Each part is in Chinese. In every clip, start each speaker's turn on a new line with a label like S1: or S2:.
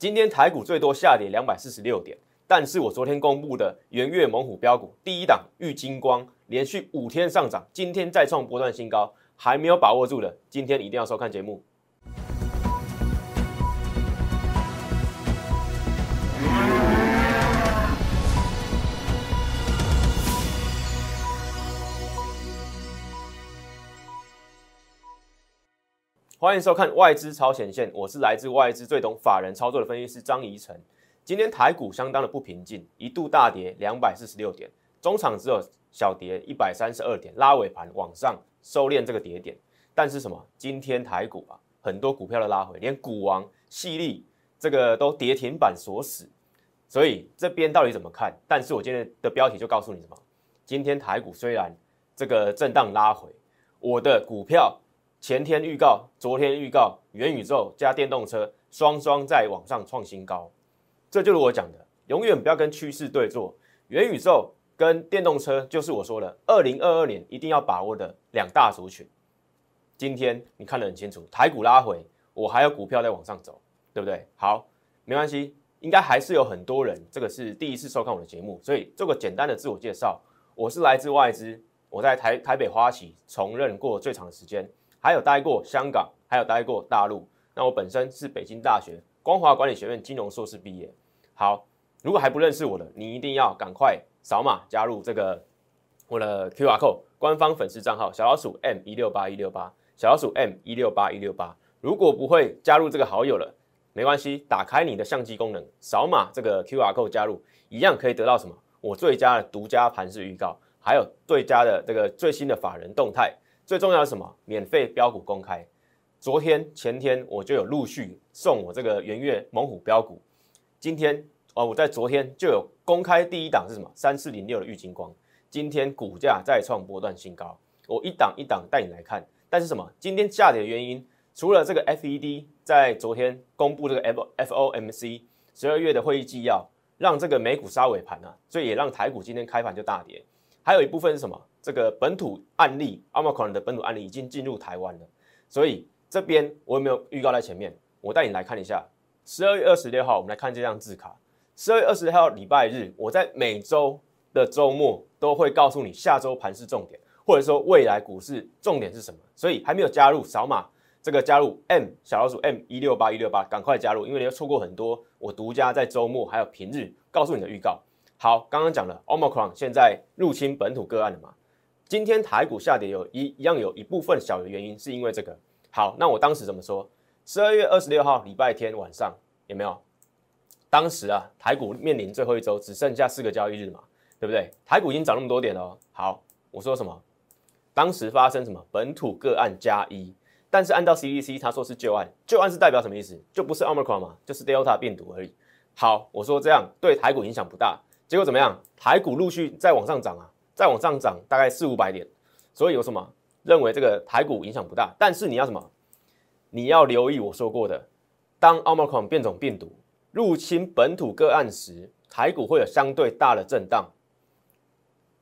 S1: 今天台股最多下跌两百四十六点，但是我昨天公布的元月猛虎标股第一档玉金光连续五天上涨，今天再创波段新高，还没有把握住的，今天一定要收看节目。欢迎收看外资超前线，我是来自外资最懂法人操作的分析师张怡晨。今天台股相当的不平静，一度大跌两百四十六点，中场只有小跌一百三十二点，拉尾盘往上收敛这个跌点。但是什么？今天台股啊，很多股票的拉回，连股王细粒这个都跌停板锁死。所以这边到底怎么看？但是我今天的标题就告诉你什么？今天台股虽然这个震荡拉回，我的股票。前天预告，昨天预告，元宇宙加电动车双双在网上创新高，这就是我讲的，永远不要跟趋势对坐。元宇宙跟电动车就是我说的，二零二二年一定要把握的两大族群。今天你看得很清楚，台股拉回，我还有股票在往上走，对不对？好，没关系，应该还是有很多人，这个是第一次收看我的节目，所以做个简单的自我介绍，我是来自外资，我在台台北花旗从任过最长的时间。还有待过香港，还有待过大陆。那我本身是北京大学光华管理学院金融硕士毕业。好，如果还不认识我的，你一定要赶快扫码加入这个我的 Q R code 官方粉丝账号小老鼠 M 一六八一六八小老鼠 M 一六八一六八。如果不会加入这个好友了，没关系，打开你的相机功能，扫码这个 Q R code 加入，一样可以得到什么？我最佳的独家盘式预告，还有最佳的这个最新的法人动态。最重要的什么？免费标股公开。昨天、前天我就有陆续送我这个元月猛虎标股。今天哦，我在昨天就有公开第一档是什么？三四零六的玉金光。今天股价再创波段新高。我一档一档带你来看。但是什么？今天下跌的原因，除了这个 FED 在昨天公布这个 FOMC 十二月的会议纪要，让这个美股杀尾盘啊，所以也让台股今天开盘就大跌。还有一部分是什么？这个本土案例，Omicron 的本土案例已经进入台湾了，所以这边我有没有预告在前面？我带你来看一下，十二月二十六号，我们来看这张字卡。十二月二十六号礼拜日，我在每周的周末都会告诉你下周盘市重点，或者说未来股市重点是什么。所以还没有加入，扫码这个加入 M 小老鼠 M 一六八一六八，赶快加入，因为你要错过很多我独家在周末还有平日告诉你的预告。好，刚刚讲了 Omicron 现在入侵本土个案了嘛？今天台股下跌有一一样有一部分小的原因，是因为这个。好，那我当时怎么说？十二月二十六号礼拜天晚上有没有？当时啊，台股面临最后一周，只剩下四个交易日嘛，对不对？台股已经涨那么多点了。好，我说什么？当时发生什么？本土个案加一，但是按照 CDC 他说是旧案，旧案是代表什么意思？就不是 Omicron 嘛，就是 Delta 病毒而已。好，我说这样对台股影响不大，结果怎么样？台股陆续再往上涨啊。再往上涨大概四五百点，所以有什么认为这个台股影响不大？但是你要什么？你要留意我说过的，当奥 r 克 n 变种病毒入侵本土个案时，台股会有相对大的震荡，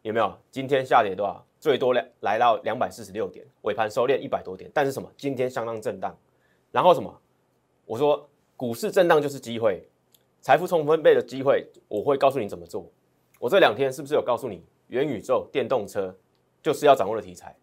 S1: 有没有？今天下跌多少？最多两来到两百四十六点，尾盘收敛一百多点。但是什么？今天相当震荡。然后什么？我说股市震荡就是机会，财富重分配的机会，我会告诉你怎么做。我这两天是不是有告诉你？元宇宙电动车就是要掌握的题材，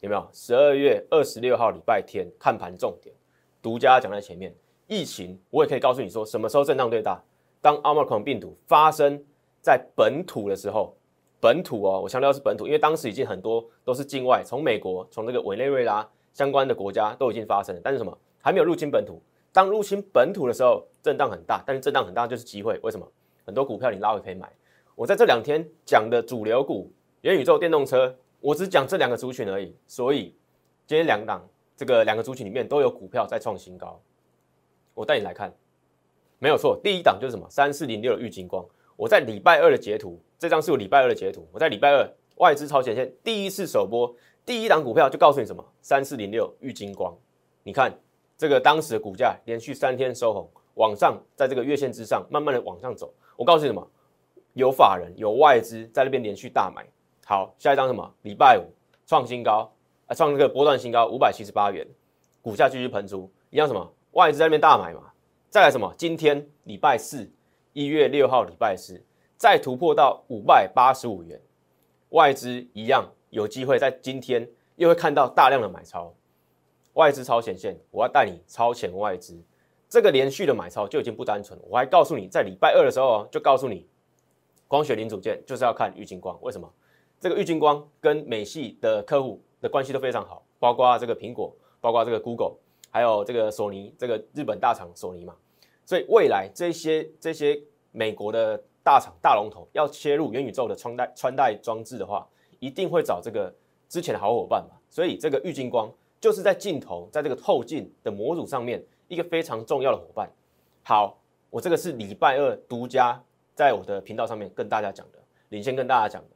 S1: 有没有？十二月二十六号礼拜天看盘重点，独家讲在前面。疫情我也可以告诉你说，什么时候震荡最大？当奥 r 克 n 病毒发生在本土的时候，本土哦，我强调是本土，因为当时已经很多都是境外，从美国、从这个委内瑞拉相关的国家都已经发生了，但是什么还没有入侵本土？当入侵本土的时候，震荡很大，但是震荡很大就是机会。为什么？很多股票你拉回可以买。我在这两天讲的主流股、元宇宙、电动车，我只讲这两个族群而已。所以今天两档这个两个族群里面都有股票在创新高。我带你来看，没有错，第一档就是什么三四零六的玉金光。我在礼拜二的截图，这张是我礼拜二的截图。我在礼拜二外资超前线第一次首播，第一档股票就告诉你什么三四零六玉金光。你看这个当时的股价连续三天收红，往上在这个月线之上慢慢的往上走。我告诉你什么？有法人有外资在那边连续大买，好，下一张什么？礼拜五创新高，啊，创这个波段新高五百七十八元，股价继续喷出，一样什么？外资在那边大买嘛，再来什么？今天礼拜四，一月六号礼拜四，再突破到五百八十五元，外资一样有机会在今天又会看到大量的买超，外资超前线，我要带你超前外资，这个连续的买超就已经不单纯。我还告诉你，在礼拜二的时候就告诉你，光学零组件就是要看玉金光，为什么？这个玉金光跟美系的客户的关系都非常好，包括这个苹果，包括这个 Google。还有这个索尼，这个日本大厂索尼嘛，所以未来这些这些美国的大厂大龙头要切入元宇宙的穿戴穿戴装置的话，一定会找这个之前的好伙伴嘛。所以这个玉金光就是在镜头在这个透镜的模组上面一个非常重要的伙伴。好，我这个是礼拜二独家在我的频道上面跟大家讲的，领先跟大家讲的。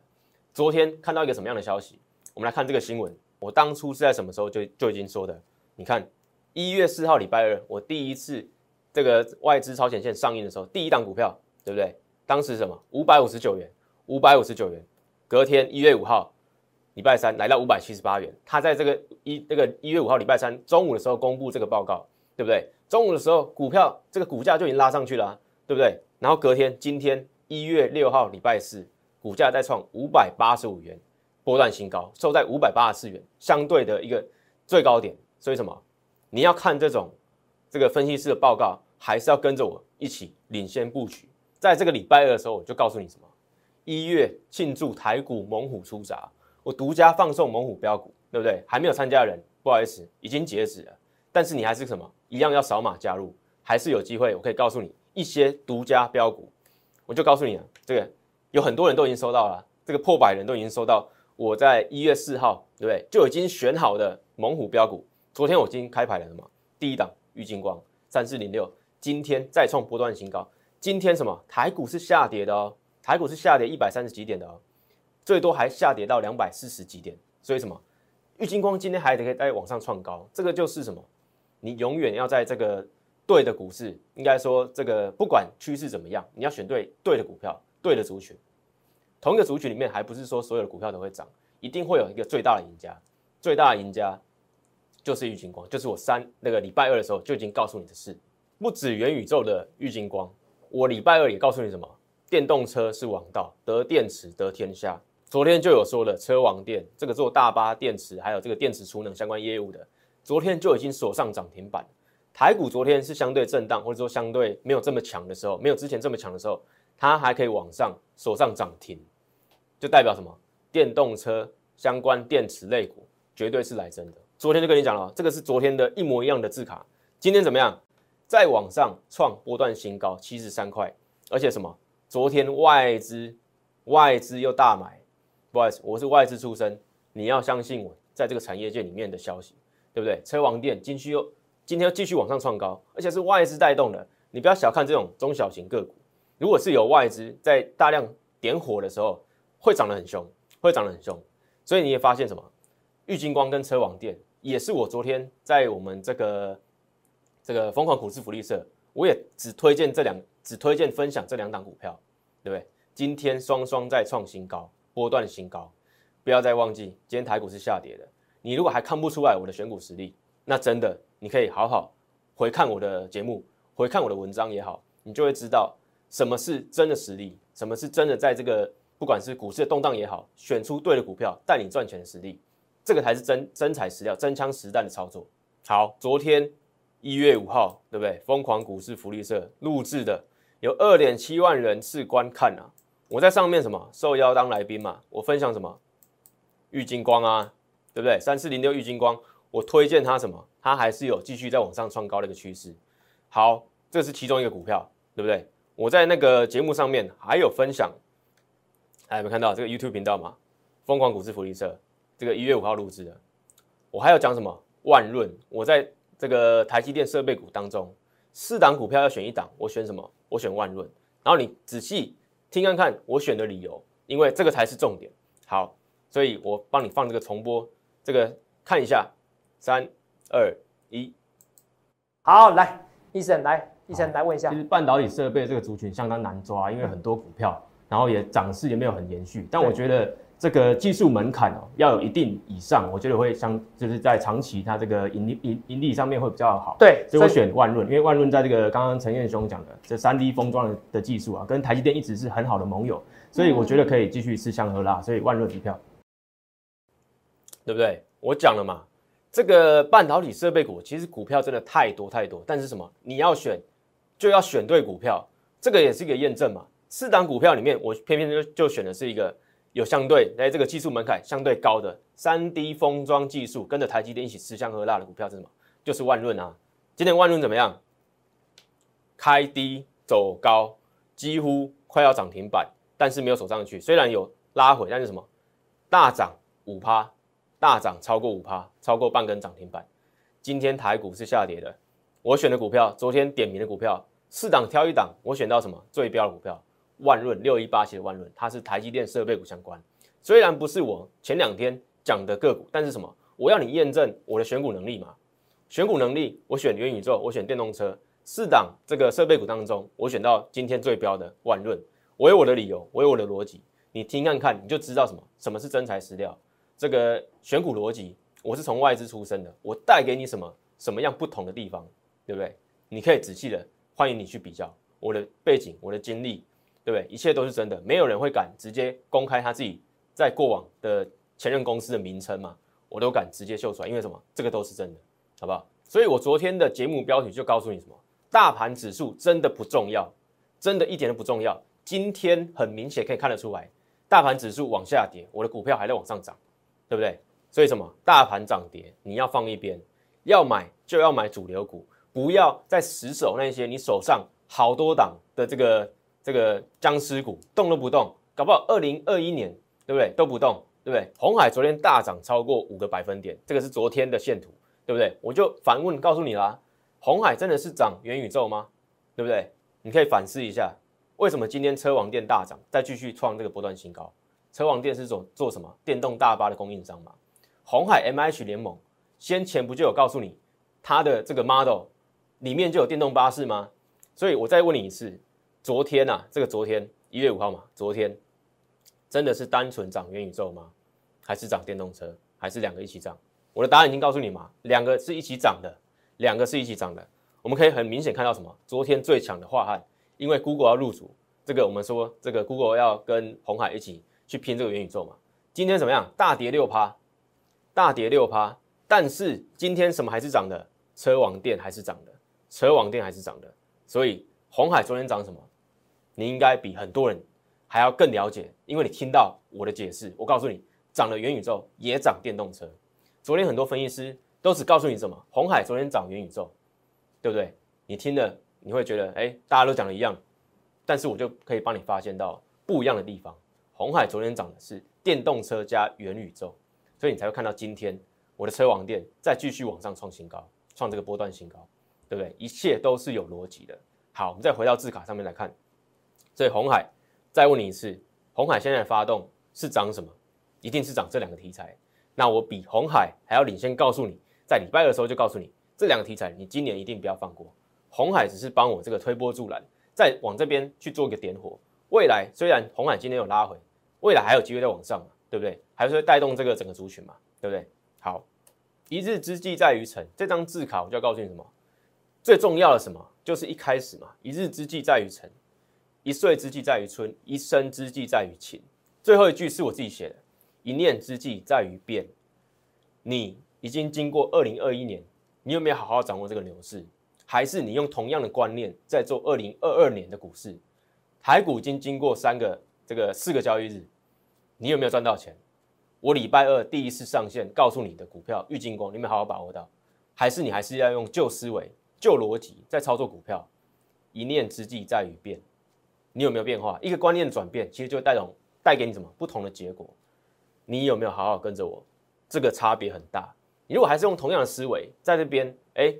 S1: 昨天看到一个什么样的消息？我们来看这个新闻。我当初是在什么时候就就已经说的？你看。一月四号礼拜二，我第一次这个外资超前线上映的时候，第一档股票，对不对？当时什么？五百五十九元，五百五十九元。隔天一月五号礼拜三来到五百七十八元。他在这个一那个一月五号礼拜三中午的时候公布这个报告，对不对？中午的时候股票这个股价就已经拉上去了，对不对？然后隔天今天一月六号礼拜四，股价再创五百八十五元，波段新高，收在五百八十四元，相对的一个最高点。所以什么？你要看这种这个分析师的报告，还是要跟着我一起领先布局？在这个礼拜二的时候，我就告诉你什么？一月庆祝台股猛虎出闸，我独家放送猛虎标股，对不对？还没有参加的人，不好意思，已经截止了。但是你还是什么？一样要扫码加入，还是有机会。我可以告诉你一些独家标股，我就告诉你了。这个有很多人都已经收到了，这个破百人都已经收到。我在一月四号，对不对？就已经选好的猛虎标股。昨天我已经开牌了嘛？第一档玉金光三四零六，今天再创波段新高。今天什么？台股是下跌的哦，台股是下跌一百三十几点的哦，最多还下跌到两百四十几点。所以什么？玉金光今天还得可以再往上创高，这个就是什么？你永远要在这个对的股市，应该说这个不管趋势怎么样，你要选对对的股票，对的族群。同一个族群里面，还不是说所有的股票都会涨，一定会有一个最大的赢家，最大的赢家。就是郁金光，就是我三那个礼拜二的时候就已经告诉你的事，不止元宇宙的郁金光，我礼拜二也告诉你什么？电动车是王道，得电池得天下。昨天就有说了，车王电这个做大巴电池还有这个电池储能相关业务的，昨天就已经锁上涨停板。台股昨天是相对震荡，或者说相对没有这么强的时候，没有之前这么强的时候，它还可以往上锁上涨停，就代表什么？电动车相关电池类股绝对是来真的。昨天就跟你讲了，这个是昨天的一模一样的字卡。今天怎么样？再往上创波段新高，七十三块。而且什么？昨天外资外资又大买。不好意思，我是外资出身，你要相信我在这个产业界里面的消息，对不对？车王店今续又今天又继续往上创高，而且是外资带动的。你不要小看这种中小型个股，如果是有外资在大量点火的时候，会涨得很凶，会涨得很凶。所以你也发现什么？玉金光跟车王店。也是我昨天在我们这个这个疯狂股市福利社，我也只推荐这两，只推荐分享这两档股票，对不对？今天双双在创新高，波段新高，不要再忘记，今天台股是下跌的。你如果还看不出来我的选股实力，那真的你可以好好回看我的节目，回看我的文章也好，你就会知道什么是真的实力，什么是真的在这个不管是股市的动荡也好，选出对的股票带你赚钱的实力。这个才是真真材实料、真枪实弹的操作。好，昨天一月五号，对不对？疯狂股市福利社录制的，有二点七万人次观看啊！我在上面什么受邀当来宾嘛？我分享什么？郁金光啊，对不对？三四零六玉金光，我推荐它什么？它还是有继续在往上创高的一个趋势。好，这是其中一个股票，对不对？我在那个节目上面还有分享，还，有没有看到这个 YouTube 频道嘛？疯狂股市福利社。这个一月五号录制的，我还要讲什么？万润，我在这个台积电设备股当中，四档股票要选一档，我选什么？我选万润。然后你仔细听看看我选的理由，因为这个才是重点。好，所以我帮你放这个重播，这个看一下，三二一，
S2: 好，来，医生来，医生来问一下。
S1: 其实半导体设备这个族群相当难抓，因为很多股票，然后也涨势也没有很延续。但我觉得。这个技术门槛哦要有一定以上，我觉得会相就是在长期它这个盈利盈盈利上面会比较好。
S2: 对，
S1: 所以我选万润，因为万润在这个刚刚陈彦兄讲的这三 D 封装的的技术啊，跟台积电一直是很好的盟友，所以我觉得可以继续吃香喝辣，所以万润一票，对不对？我讲了嘛，这个半导体设备股其实股票真的太多太多，但是什么？你要选就要选对股票，这个也是一个验证嘛。四档股票里面，我偏偏就就选的是一个。有相对在这个技术门槛相对高的三 D 封装技术，跟着台积电一起吃香喝辣的股票是什么？就是万润啊。今天万润怎么样？开低走高，几乎快要涨停板，但是没有走上去。虽然有拉回，但是什么？大涨五趴，大涨超过五趴，超过半根涨停板。今天台股是下跌的。我选的股票，昨天点名的股票，四档挑一档，我选到什么？最标的股票。万润六一八七的万润，它是台积电设备股相关。虽然不是我前两天讲的个股，但是什么？我要你验证我的选股能力嘛？选股能力，我选元宇宙，我选电动车，四档这个设备股当中，我选到今天最标的万润。我有我的理由，我有我的逻辑，你听看看，你就知道什么？什么是真材实料？这个选股逻辑，我是从外资出身的，我带给你什么什么样不同的地方，对不对？你可以仔细的，欢迎你去比较我的背景，我的经历。对不对？一切都是真的，没有人会敢直接公开他自己在过往的前任公司的名称嘛？我都敢直接秀出来，因为什么？这个都是真的，好不好？所以我昨天的节目标题就告诉你什么？大盘指数真的不重要，真的一点都不重要。今天很明显可以看得出来，大盘指数往下跌，我的股票还在往上涨，对不对？所以什么？大盘涨跌你要放一边，要买就要买主流股，不要再死守那些你手上好多档的这个。这个僵尸股动都不动，搞不好二零二一年对不对都不动，对不对？红海昨天大涨超过五个百分点，这个是昨天的线图，对不对？我就反问告诉你啦，红海真的是涨元宇宙吗？对不对？你可以反思一下，为什么今天车王店大涨，再继续创这个波段新高？车王店是做做什么？电动大巴的供应商嘛。红海 M H 联盟先前不就有告诉你，它的这个 model 里面就有电动巴士吗？所以我再问你一次。昨天呐，这个昨天一月五号嘛，昨天真的是单纯涨元宇宙吗？还是涨电动车？还是两个一起涨？我的答案已经告诉你嘛，两个是一起涨的，两个是一起涨的。我们可以很明显看到什么？昨天最强的化汉，因为 Google 要入主，这个我们说这个 Google 要跟红海一起去拼这个元宇宙嘛。今天怎么样？大跌六趴，大跌六趴。但是今天什么还是涨的？车王店还是涨的，车王店还是涨的。所以红海昨天涨什么？你应该比很多人还要更了解，因为你听到我的解释。我告诉你，涨了元宇宙也涨电动车。昨天很多分析师都只告诉你什么？红海昨天涨元宇宙，对不对？你听了你会觉得，哎，大家都讲的一样，但是我就可以帮你发现到不一样的地方。红海昨天涨的是电动车加元宇宙，所以你才会看到今天我的车网店再继续往上创新高，创这个波段新高，对不对？一切都是有逻辑的。好，我们再回到字卡上面来看。所以红海，再问你一次，红海现在发动是涨什么？一定是涨这两个题材。那我比红海还要领先，告诉你，在礼拜二的时候就告诉你，这两个题材你今年一定不要放过。红海只是帮我这个推波助澜，再往这边去做一个点火。未来虽然红海今天有拉回，未来还有机会再往上嘛，对不对？还是会带动这个整个族群嘛，对不对？好，一日之计在于晨，这张字卡我就要告诉你什么？最重要的什么？就是一开始嘛，一日之计在于晨。一岁之计在于春，一生之计在于勤。最后一句是我自己写的，一念之计在于变。你已经经过二零二一年，你有没有好好掌握这个牛市？还是你用同样的观念在做二零二二年的股市？台股已经经过三个这个四个交易日，你有没有赚到钱？我礼拜二第一次上线告诉你的股票玉金光，你有没有好好把握到？还是你还是要用旧思维、旧逻辑在操作股票？一念之计在于变。你有没有变化？一个观念转变，其实就带动带给你什么不同的结果？你有没有好好跟着我？这个差别很大。你如果还是用同样的思维，在这边，哎，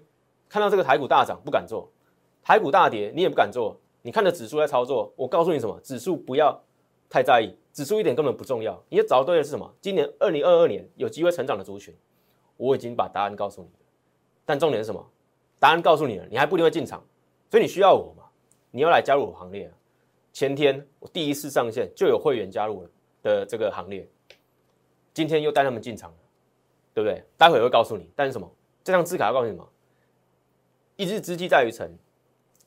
S1: 看到这个台股大涨不敢做，台股大跌你也不敢做。你看着指数在操作，我告诉你什么？指数不要太在意，指数一点根本不重要。你要找对的是什么？今年二零二二年有机会成长的族群，我已经把答案告诉你了。但重点是什么？答案告诉你了，你还不一定会进场，所以你需要我嘛？你要来加入我行列啊！前天我第一次上线就有会员加入了的这个行列，今天又带他们进场了，对不对？待会会告诉你，但是什么？这张字卡要告诉你什么？一日之计在于晨，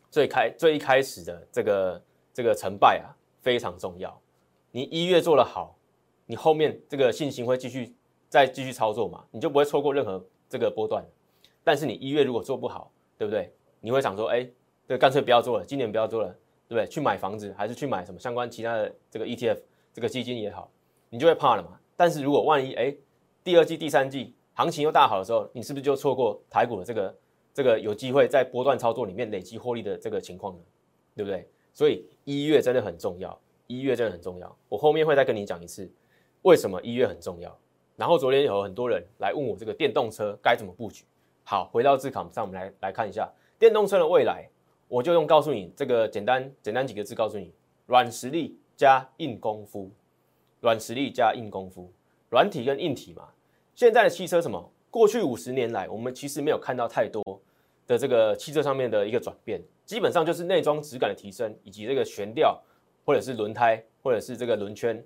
S1: 最开最一开始的这个这个成败啊，非常重要。你一月做得好，你后面这个信心会继续再继续操作嘛，你就不会错过任何这个波段。但是你一月如果做不好，对不对？你会想说，哎，这干脆不要做了，今年不要做了，对不对？去买房子还是去买什么相关其他的这个 ETF 这个基金也好，你就会怕了嘛。但是如果万一哎，第二季、第三季行情又大好的时候，你是不是就错过台股的这个？这个有机会在波段操作里面累积获利的这个情况呢，对不对？所以一月真的很重要，一月真的很重要。我后面会再跟你讲一次，为什么一月很重要。然后昨天有很多人来问我这个电动车该怎么布局。好，回到字卡上，我们来来看一下电动车的未来。我就用告诉你这个简单简单几个字，告诉你：软实力加硬功夫，软实力加硬功夫，软体跟硬体嘛。现在的汽车什么？过去五十年来，我们其实没有看到太多。的这个汽车上面的一个转变，基本上就是内装质感的提升，以及这个悬吊或者是轮胎或者是这个轮圈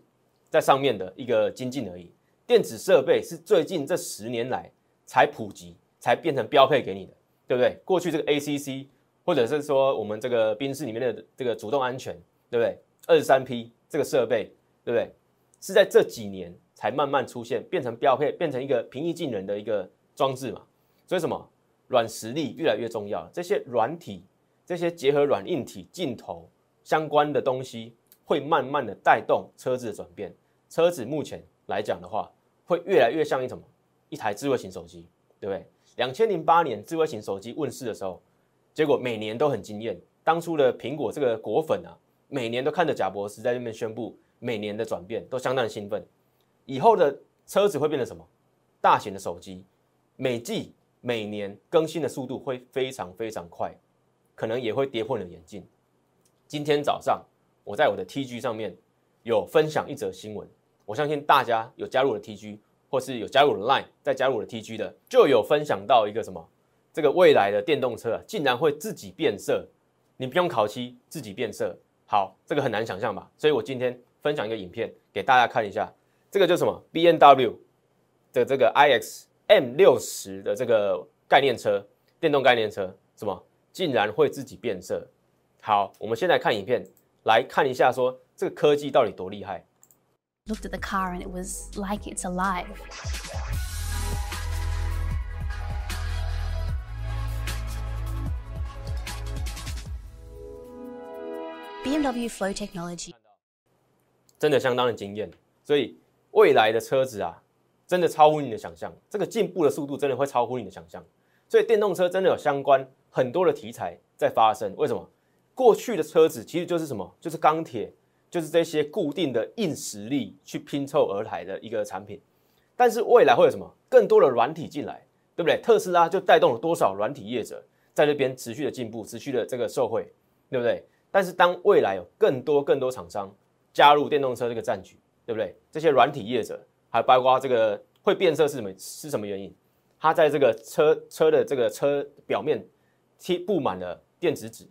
S1: 在上面的一个精进而已。电子设备是最近这十年来才普及，才变成标配给你的，对不对？过去这个 ACC 或者是说我们这个宾室里面的这个主动安全，对不对？二十三 P 这个设备，对不对？是在这几年才慢慢出现，变成标配，变成一个平易近人的一个装置嘛。所以什么？软实力越来越重要，这些软体、这些结合软硬体镜头相关的东西，会慢慢的带动车子的转变。车子目前来讲的话，会越来越像一什么？一台智慧型手机，对不对？两千零八年智慧型手机问世的时候，结果每年都很惊艳。当初的苹果这个果粉啊，每年都看着贾博士在那边宣布每年的转变，都相当兴奋。以后的车子会变成什么？大型的手机，每季。每年更新的速度会非常非常快，可能也会跌破你的眼镜。今天早上我在我的 TG 上面有分享一则新闻，我相信大家有加入我的 TG，或是有加入我的 Line，再加入我的 TG 的，就有分享到一个什么？这个未来的电动车啊，竟然会自己变色，你不用烤漆，自己变色。好，这个很难想象吧？所以我今天分享一个影片给大家看一下，这个叫什么？B N W 的这个 I X。M 六十的这个概念车，电动概念车，什么竟然会自己变色？好，我们先来看影片，来看一下说这个科技到底多厉害。
S3: Looked at the car and it was like it's alive. BMW Flow Technology
S1: 真的相当的惊艳，所以未来的车子啊。真的超乎你的想象，这个进步的速度真的会超乎你的想象，所以电动车真的有相关很多的题材在发生。为什么？过去的车子其实就是什么？就是钢铁，就是这些固定的硬实力去拼凑而来的一个产品。但是未来会有什么？更多的软体进来，对不对？特斯拉就带动了多少软体业者在那边持续的进步，持续的这个受惠，对不对？但是当未来有更多更多厂商加入电动车这个战局，对不对？这些软体业者。还包括这个会变色是什么？是什么原因？它在这个车车的这个车表面贴布满了电子纸，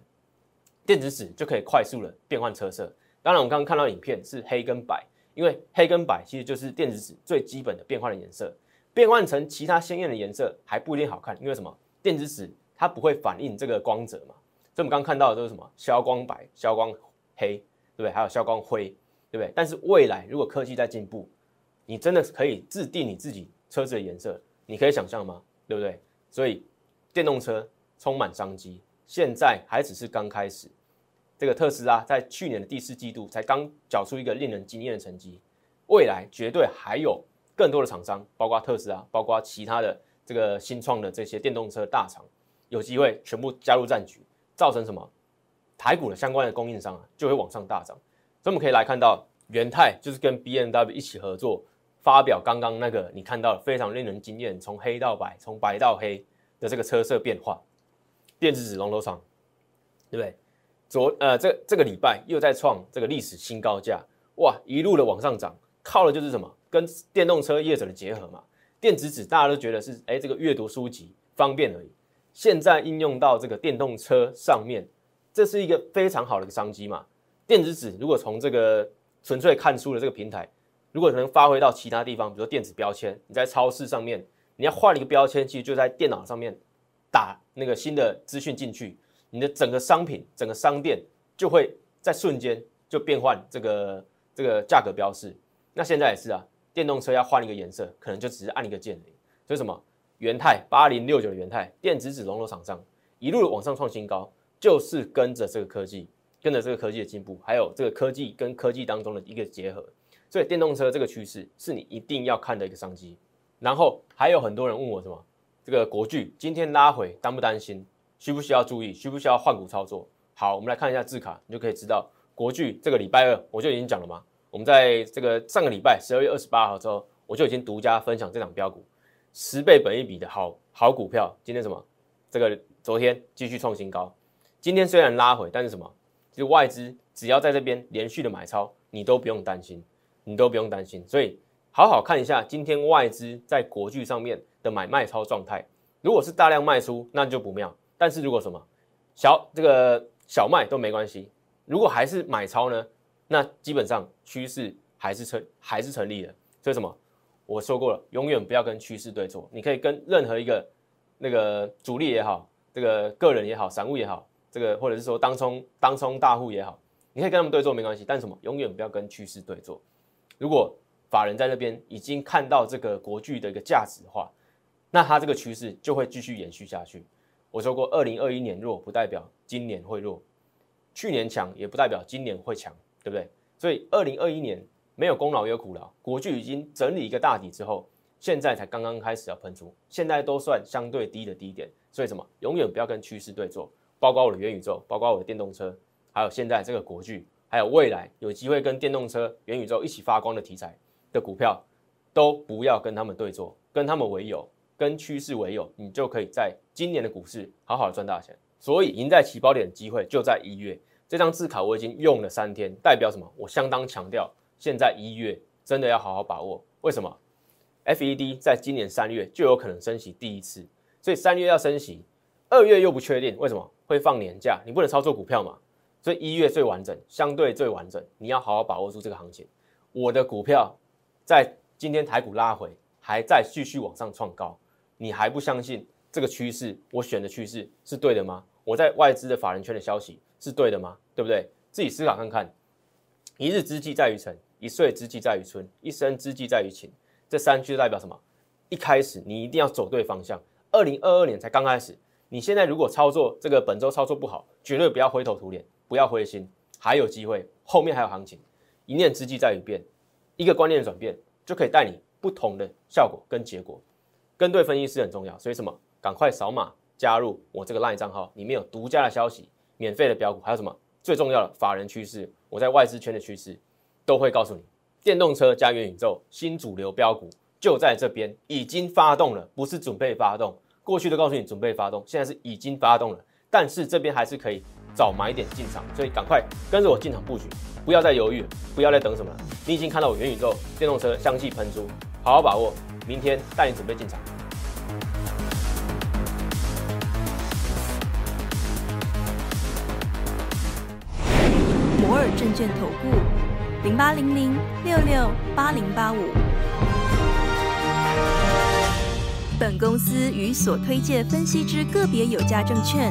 S1: 电子纸就可以快速的变换车色。当然，我们刚刚看到影片是黑跟白，因为黑跟白其实就是电子纸最基本的变换的颜色。变换成其他鲜艳的颜色还不一定好看，因为什么？电子纸它不会反映这个光泽嘛。所以我们刚看到的都是什么？消光白、消光黑，对不对？还有消光灰，对不对？但是未来如果科技在进步，你真的可以制定你自己车子的颜色，你可以想象吗？对不对？所以电动车充满商机，现在还只是刚开始。这个特斯拉在去年的第四季度才刚缴出一个令人惊艳的成绩，未来绝对还有更多的厂商，包括特斯拉，包括其他的这个新创的这些电动车大厂，有机会全部加入战局，造成什么？台股的相关的供应商啊，就会往上大涨。所以我们可以来看到，元泰就是跟 B M W 一起合作。发表刚刚那个你看到非常令人惊艳，从黑到白，从白到黑的这个车色变化，电子纸龙头厂，对不对？昨呃这这个礼拜又在创这个历史新高价，哇，一路的往上涨，靠的就是什么？跟电动车业者的结合嘛。电子纸大家都觉得是哎这个阅读书籍方便而已，现在应用到这个电动车上面，这是一个非常好的一个商机嘛。电子纸如果从这个纯粹看书的这个平台。如果能发挥到其他地方，比如说电子标签，你在超市上面你要换一个标签，其实就在电脑上面打那个新的资讯进去，你的整个商品、整个商店就会在瞬间就变换这个这个价格标示。那现在也是啊，电动车要换一个颜色，可能就只是按一个键而已。所以什么？元泰八零六九的元泰电子纸龙头厂商一路往上创新高，就是跟着这个科技，跟着这个科技的进步，还有这个科技跟科技当中的一个结合。所以电动车这个趋势是你一定要看的一个商机。然后还有很多人问我什么？这个国巨今天拉回，担不担心？需不需要注意？需不需要换股操作？好，我们来看一下字卡，你就可以知道国巨这个礼拜二我就已经讲了嘛。我们在这个上个礼拜十二月二十八号之后，我就已经独家分享这档标股，十倍本一比的好好股票。今天什么？这个昨天继续创新高。今天虽然拉回，但是什么？就外资只要在这边连续的买超，你都不用担心。你都不用担心，所以好好看一下今天外资在国巨上面的买卖超状态。如果是大量卖出，那就不妙。但是如果什么小这个小卖都没关系。如果还是买超呢，那基本上趋势还是成还是成立的。所以什么？我说过了，永远不要跟趋势对坐。你可以跟任何一个那个主力也好，这个个人也好，散户也好，这个或者是说当冲当冲大户也好，你可以跟他们对坐没关系。但什么？永远不要跟趋势对坐。如果法人在那边已经看到这个国剧的一个价值的话，那它这个趋势就会继续延续下去。我说过，二零二一年弱不代表今年会弱，去年强也不代表今年会强，对不对？所以二零二一年没有功劳也有苦劳，国剧已经整理一个大底之后，现在才刚刚开始要喷出，现在都算相对低的低点。所以什么？永远不要跟趋势对坐，包括我的元宇宙，包括我的电动车，还有现在这个国剧。还有未来有机会跟电动车、元宇宙一起发光的题材的股票，都不要跟他们对坐，跟他们为友，跟趋势为友，你就可以在今年的股市好好赚大钱。所以赢在起跑点的机会就在一月。这张字卡我已经用了三天，代表什么？我相当强调，现在一月真的要好好把握。为什么？FED 在今年三月就有可能升息第一次，所以三月要升息，二月又不确定，为什么会放年假？你不能操作股票嘛？所以一月最完整，相对最完整，你要好好把握住这个行情。我的股票在今天台股拉回，还在继续往上创高，你还不相信这个趋势？我选的趋势是对的吗？我在外资的法人圈的消息是对的吗？对不对？自己思考看看。一日之计在于晨，一岁之计在于春，一生之计在于勤。这三句代表什么？一开始你一定要走对方向。二零二二年才刚开始，你现在如果操作这个本周操作不好，绝对不要灰头土脸。不要灰心，还有机会，后面还有行情。一念之计在于变，一个观念的转变就可以带你不同的效果跟结果。跟对分析师很重要，所以什么？赶快扫码加入我这个 LINE 账号，里面有独家的消息、免费的标股，还有什么？最重要的法人趋势，我在外资圈的趋势都会告诉你。电动车加元宇宙新主流标股就在这边，已经发动了，不是准备发动。过去都告诉你准备发动，现在是已经发动了，但是这边还是可以。早买点进场，所以赶快跟着我进场布局，不要再犹豫，不要再等什么了。你已经看到我元宇宙电动车香气喷出，好好把握，明天带你准备进场。
S4: 摩尔证券投顾零八零零六六八零八五。本公司与所推介分析之个别有价证券。